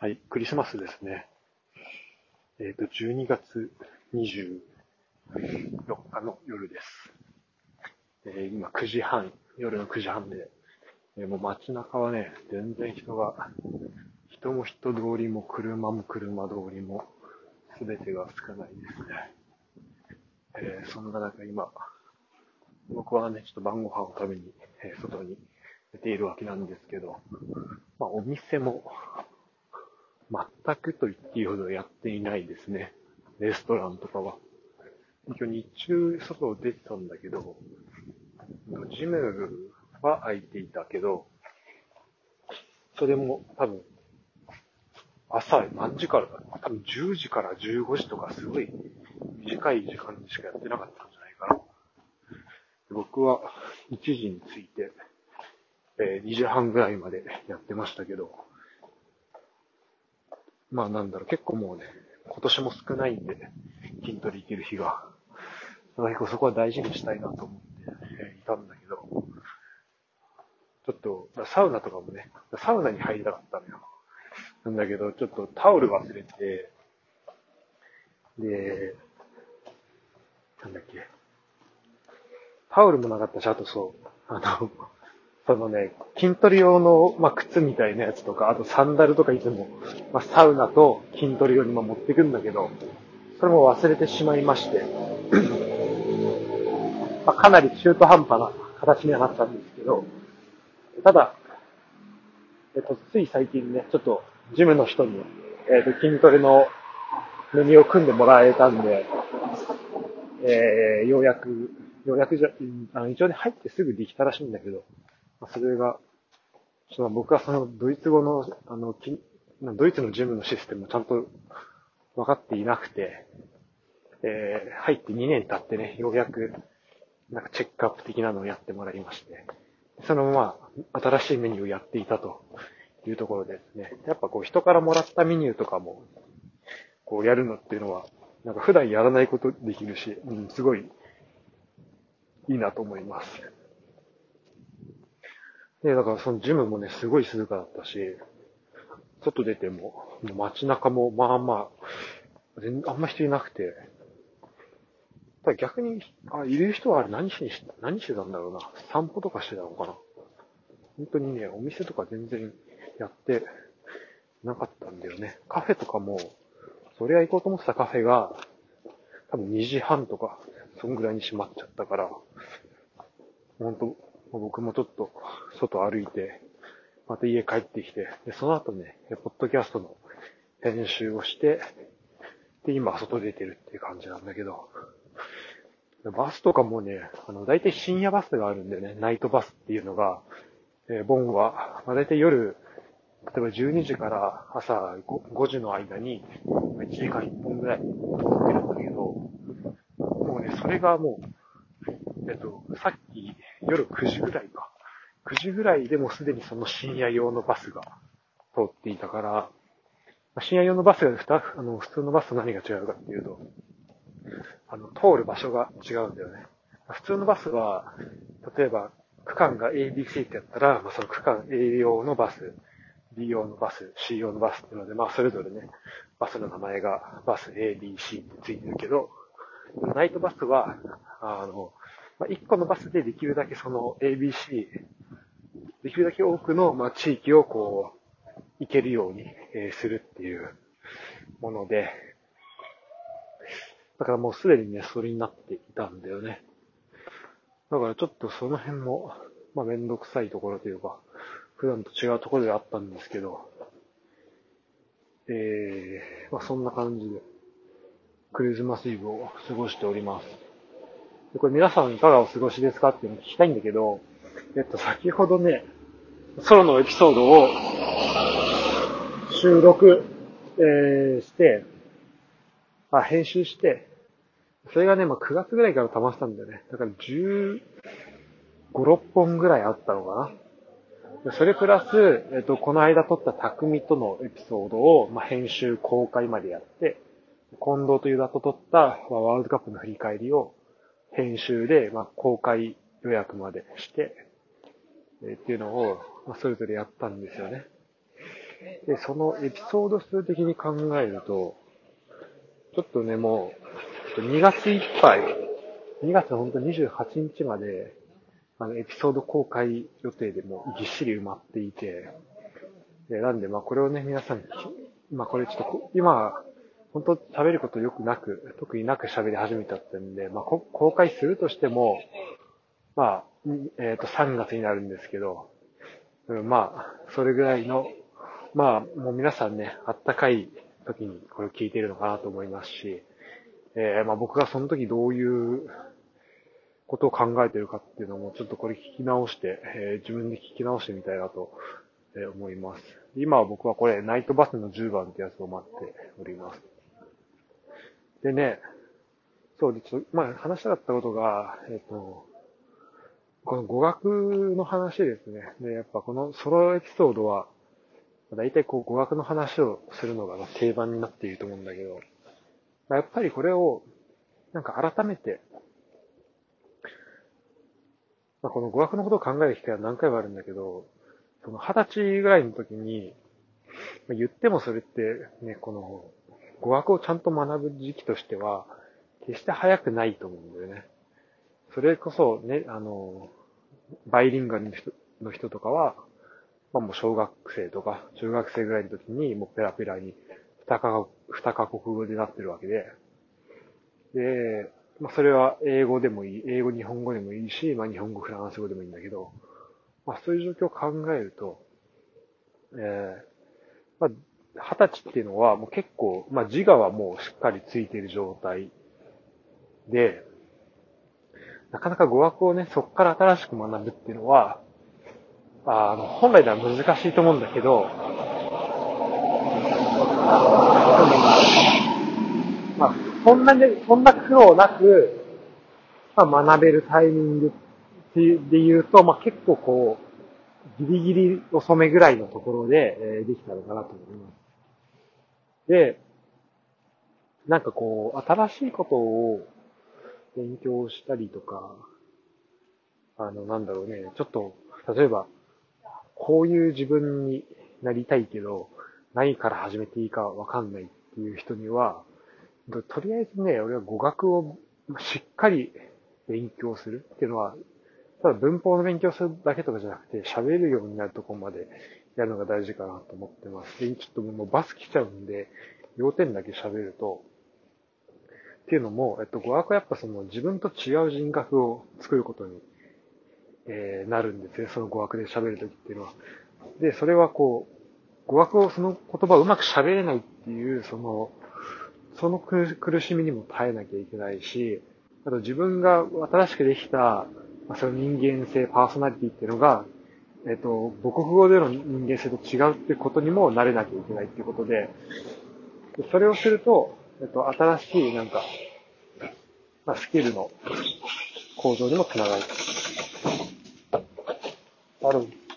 はい、クリスマスですね。えっ、ー、と、12月24日の夜です。えー、今9時半、夜の9時半で、えー、もう街中はね、全然人が、人も人通りも車も車通りも、すべてが少ないですね。えー、そんな中今、僕はね、ちょっと晩ご飯を食べに、えー、外に出ているわけなんですけど、まあお店も全くと言っていいほどやっていないですね。レストランとかは。一応日中外を出てたんだけど、ジムは空いていたけど、それも多分、朝何時からだ多分10時から15時とかすごい短い時間にしかやってなかったんじゃないかな。僕は1時に着いて、えー、2時半ぐらいまでやってましたけど、まあなんだろう、結構もうね、今年も少ないんで、筋トレ行ける日が。結構そこは大事にしたいなと思っていたんだけど、ちょっと、サウナとかもね、サウナに入りたかったのよ。なんだけど、ちょっとタオル忘れて、で、なんだっけ、タオルもなかったし、あとそう、あの、そのね、筋トレ用の、まあ、靴みたいなやつとか、あとサンダルとかいつも、まあ、サウナと筋トレ用に持ってくんだけど、それも忘れてしまいまして、まあ、かなり中途半端な形にはなったんですけど、ただ、えっと、つい最近ね、ちょっと、ジムの人に、えっと、筋トレのメニューを組んでもらえたんで、えー、ようやく、ようやくじゃ、あの一応ね、入ってすぐできたらしいんだけど、それが、その僕はそのドイツ語の、あの、ドイツのジムのシステムをちゃんと分かっていなくて、えー、入って2年経ってね、ようやく、なんかチェックアップ的なのをやってもらいまして、そのまま新しいメニューをやっていたというところですね。やっぱこう人からもらったメニューとかも、こうやるのっていうのは、なんか普段やらないことできるし、うん、すごいいいなと思います。で、だからそのジムもね、すごい静かだったし、外出ても、も街中もまあまあ、全あんま人いなくて、ただ逆に、あ、いる人はあれ何しにし、何してたんだろうな。散歩とかしてたのかな。本当にね、お店とか全然やってなかったんだよね。カフェとかも、そりゃ行こうと思ってたカフェが、多分2時半とか、そんぐらいに閉まっちゃったから、本当僕もちょっと外歩いて、また家帰ってきて、で、その後ね、ポッドキャストの編集をして、で、今外出てるっていう感じなんだけど、バスとかもね、あの、大体深夜バスがあるんだよね。ナイトバスっていうのが、えー、ボンは、まあ、大体夜、例えば12時から朝 5, 5時の間に、1時間1本ぐらい乗ってるんだけど、もうね、それがもう、えっと、さっき夜9時ぐらいか。9時ぐらいでもすでにその深夜用のバスが通っていたから、深夜用のバスが普通のバスと何が違うかっていうと、あの、通る場所が違うんだよね。普通のバスは、例えば、区間が ABC ってやったら、まあ、その区間 A 用のバス、B 用のバス、C 用のバスっていうので、まあ、それぞれね、バスの名前がバス A、B、C ってついてるけど、ナイトバスは、あの、まあ、1個のバスでできるだけその ABC、できるだけ多くの、まあ、地域をこう、行けるように、え、するっていうもので、だからもうすでにね、それになっていたんだよね。だからちょっとその辺も、まあめんどくさいところというか、普段と違うところであったんですけど、えー、まあそんな感じで、クリスマスイブを過ごしております。これ皆さんいかがお過ごしですかっていうのを聞きたいんだけど、えっと、先ほどね、ソロのエピソードを収録、えー、して、あ、編集して、それがね、まあ、9月ぐらいから溜まってたんだよね。だから15、6本ぐらいあったのかな。それプラス、えっと、この間撮った匠とのエピソードを、まあ、編集公開までやって、近藤とユダと撮った、まあ、ワールドカップの振り返りを編集で、まあ、公開予約までして、えっていうのを、まあ、それぞれやったんですよね。で、そのエピソード数的に考えると、ちょっとね、もう、2月いっぱい、2月のほんと28日まで、あの、エピソード公開予定でもうぎっしり埋まっていて、で、なんで、まあこれをね、皆さん、まあこれちょっと、今、本当喋ることよくなく、特になく喋り始めちゃったんで、まあ公開するとしても、まあ、えっ、ー、と、3月になるんですけど、うん、まあ、それぐらいの、まあ、もう皆さんね、あったかい時にこれを聞いているのかなと思いますし、えー、まあ僕がその時どういうことを考えてるかっていうのも、ちょっとこれ聞き直して、えー、自分で聞き直してみたいなと思います。今は僕はこれ、ナイトバスの10番ってやつを待っております。でね、そうで、ちょっと、まあ話したかったことが、えっ、と、この語学の話ですね。で、やっぱこのソロエピソードは、大体こう語学の話をするのが定番になっていると思うんだけど、やっぱりこれを、なんか改めて、まあ、この語学のことを考える機会は何回もあるんだけど、その二十歳ぐらいの時に、まあ、言ってもそれってね、この語学をちゃんと学ぶ時期としては、決して早くないと思うんだよね。それこそね、あの、バイリンガルの人の人とかは、まあもう小学生とか中学生ぐらいの時にもうペラペラに二か二カ国語でなってるわけで、で、まあそれは英語でもいい、英語日本語でもいいし、まあ日本語フランス語でもいいんだけど、まあそういう状況を考えると、えー、まあ二十歳っていうのはもう結構、まあ自我はもうしっかりついている状態で、なかなか語学をね、そこから新しく学ぶっていうのは、あの、本来では難しいと思うんだけど、まあ、そんなに、そんな苦労なく、まあ、学べるタイミングで言うと、まあ、結構こう、ギリギリ遅めぐらいのところで、え、できたのかなと思います。で、なんかこう、新しいことを勉強したりとか、あの、なんだろうね、ちょっと、例えば、こういう自分になりたいけど、何から始めていいかわかんないっていう人には、とりあえずね、俺は語学をしっかり勉強するっていうのは、ただ文法の勉強するだけとかじゃなくて、喋るようになるとこまでやるのが大事かなと思ってます。で、ちょっともうバス来ちゃうんで、要点だけ喋ると、っていうのも、えっと、語学はやっぱその自分と違う人格を作ることに、えー、なるんですね。その語学で喋るときっていうのは。で、それはこう、語学をその言葉をうまく喋れないっていう、その、その苦しみにも耐えなきゃいけないし、あと自分が新しくできた、その人間性、パーソナリティっていうのが、えっと、母国語での人間性と違うってことにもなれなきゃいけないってことで、それをすると、えっと、新しいなんか、まあ、スキルの向上にもつながる。ある。